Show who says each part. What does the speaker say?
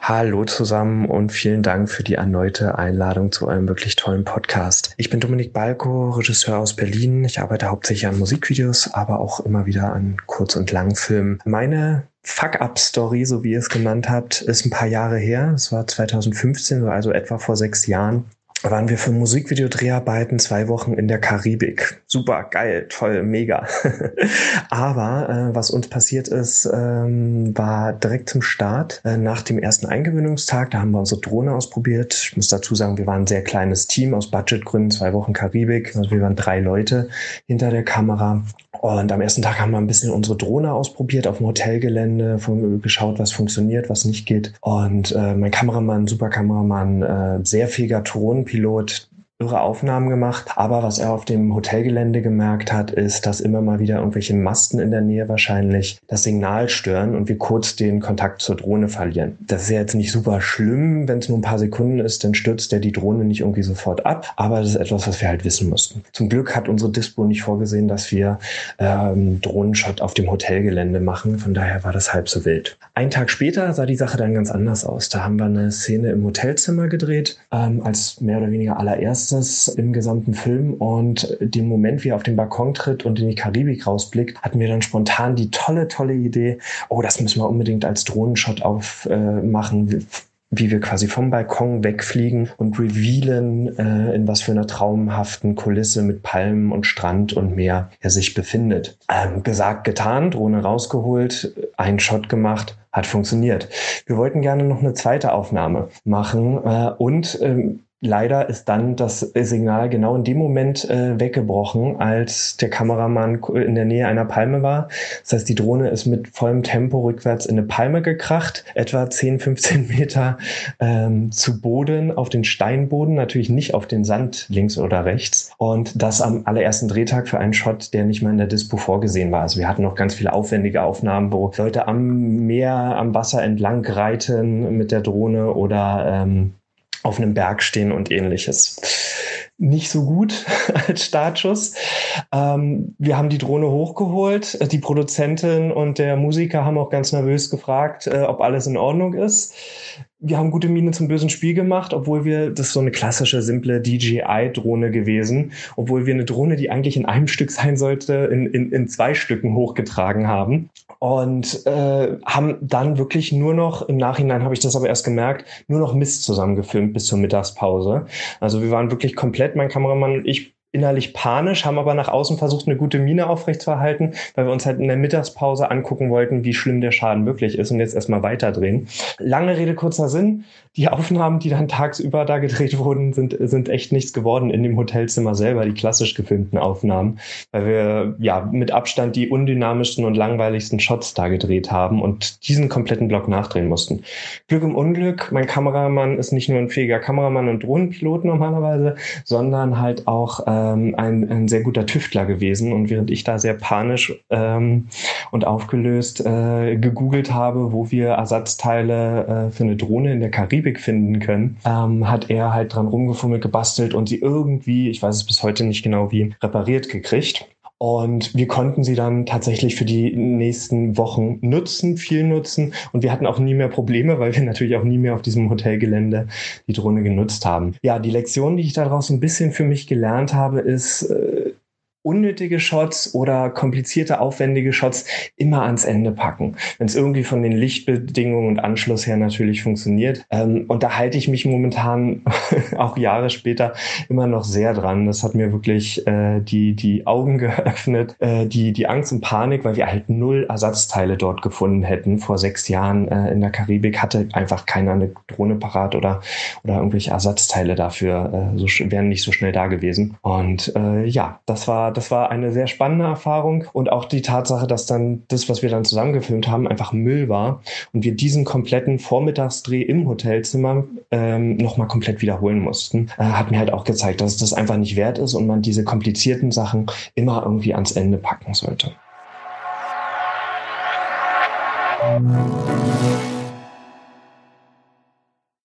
Speaker 1: Hallo zusammen und vielen Dank für die erneute Einladung zu einem wirklich tollen Podcast. Ich bin Dominik Balko, Regisseur aus Berlin. Ich arbeite hauptsächlich an Musikvideos, aber auch immer wieder an Kurz- und Langfilmen. Meine Fuck-Up-Story, so wie ihr es genannt habt, ist ein paar Jahre her. Es war 2015, also etwa vor sechs Jahren waren wir für Musikvideodreharbeiten zwei Wochen in der Karibik. Super, geil, toll, mega. Aber äh, was uns passiert ist, ähm, war direkt zum Start, äh, nach dem ersten Eingewöhnungstag, da haben wir unsere Drohne ausprobiert. Ich muss dazu sagen, wir waren ein sehr kleines Team aus Budgetgründen, zwei Wochen Karibik. Also wir waren drei Leute hinter der Kamera. Und am ersten Tag haben wir ein bisschen unsere Drohne ausprobiert auf dem Hotelgelände, geschaut, was funktioniert, was nicht geht. Und äh, mein Kameramann, super Kameramann, äh, sehr fähiger Drohnenpilot, irre Aufnahmen gemacht. Aber was er auf dem Hotelgelände gemerkt hat, ist, dass immer mal wieder irgendwelche Masten in der Nähe wahrscheinlich das Signal stören und wir kurz den Kontakt zur Drohne verlieren. Das ist ja jetzt nicht super schlimm, wenn es nur ein paar Sekunden ist, dann stürzt er die Drohne nicht irgendwie sofort ab. Aber das ist etwas, was wir halt wissen mussten. Zum Glück hat unsere Dispo nicht vorgesehen, dass wir ähm, Drohnenshot auf dem Hotelgelände machen. Von daher war das halb so wild. Ein Tag später sah die Sache dann ganz anders aus. Da haben wir eine Szene im Hotelzimmer gedreht, ähm, als mehr oder weniger allererst erstes im gesamten Film und den Moment, wie er auf den Balkon tritt und in die Karibik rausblickt, hatten wir dann spontan die tolle, tolle Idee, oh, das müssen wir unbedingt als Drohnenshot aufmachen. Äh, wie wir quasi vom Balkon wegfliegen und revealen, äh, in was für einer traumhaften Kulisse mit Palmen und Strand und Meer er sich befindet. Ähm, gesagt, getan, Drohne rausgeholt, einen Shot gemacht, hat funktioniert. Wir wollten gerne noch eine zweite Aufnahme machen äh, und ähm, Leider ist dann das Signal genau in dem Moment äh, weggebrochen, als der Kameramann in der Nähe einer Palme war. Das heißt, die Drohne ist mit vollem Tempo rückwärts in eine Palme gekracht, etwa 10, 15 Meter ähm, zu Boden, auf den Steinboden, natürlich nicht auf den Sand links oder rechts. Und das am allerersten Drehtag für einen Shot, der nicht mal in der Dispo vorgesehen war. Also wir hatten noch ganz viele aufwendige Aufnahmen, wo Leute am Meer, am Wasser entlang reiten mit der Drohne oder ähm, auf einem Berg stehen und ähnliches. Nicht so gut als Startschuss. Ähm, wir haben die Drohne hochgeholt. Die Produzentin und der Musiker haben auch ganz nervös gefragt, äh, ob alles in Ordnung ist wir haben gute Miene zum bösen Spiel gemacht, obwohl wir, das ist so eine klassische, simple DJI-Drohne gewesen, obwohl wir eine Drohne, die eigentlich in einem Stück sein sollte, in, in, in zwei Stücken hochgetragen haben. Und äh, haben dann wirklich nur noch, im Nachhinein habe ich das aber erst gemerkt, nur noch Mist zusammengefilmt bis zur Mittagspause. Also wir waren wirklich komplett, mein Kameramann und ich, innerlich panisch, haben aber nach außen versucht, eine gute Miene aufrechtzuerhalten, weil wir uns halt in der Mittagspause angucken wollten, wie schlimm der Schaden wirklich ist und jetzt erstmal weiterdrehen. Lange Rede, kurzer Sinn. Die Aufnahmen, die dann tagsüber da gedreht wurden, sind, sind echt nichts geworden in dem Hotelzimmer selber, die klassisch gefilmten Aufnahmen, weil wir ja mit Abstand die undynamischsten und langweiligsten Shots da gedreht haben und diesen kompletten Block nachdrehen mussten. Glück im Unglück, mein Kameramann ist nicht nur ein fähiger Kameramann und Drohnenpilot normalerweise, sondern halt auch äh, ähm, ein, ein sehr guter Tüftler gewesen. Und während ich da sehr panisch ähm, und aufgelöst äh, gegoogelt habe, wo wir Ersatzteile äh, für eine Drohne in der Karibik finden können, ähm, hat er halt dran rumgefummelt, gebastelt und sie irgendwie, ich weiß es bis heute nicht genau wie, repariert gekriegt. Und wir konnten sie dann tatsächlich für die nächsten Wochen nutzen, viel nutzen. Und wir hatten auch nie mehr Probleme, weil wir natürlich auch nie mehr auf diesem Hotelgelände die Drohne genutzt haben. Ja, die Lektion, die ich daraus ein bisschen für mich gelernt habe, ist, äh, unnötige Shots oder komplizierte, aufwendige Shots immer ans Ende packen, wenn es irgendwie von den Lichtbedingungen und Anschluss her natürlich funktioniert. Ähm, und da halte ich mich momentan auch Jahre später immer noch sehr dran. Das hat mir wirklich äh, die, die Augen geöffnet, äh, die, die Angst und Panik, weil wir halt null Ersatzteile dort gefunden hätten. Vor sechs Jahren äh, in der Karibik hatte einfach keiner eine Drohne parat oder, oder irgendwelche Ersatzteile dafür, äh, so, wären nicht so schnell da gewesen. Und äh, ja, das war das war eine sehr spannende Erfahrung und auch die Tatsache, dass dann das, was wir dann zusammengefilmt haben, einfach Müll war und wir diesen kompletten Vormittagsdreh im Hotelzimmer ähm, nochmal komplett wiederholen mussten, äh, hat mir halt auch gezeigt, dass das einfach nicht wert ist und man diese komplizierten Sachen immer irgendwie ans Ende packen sollte.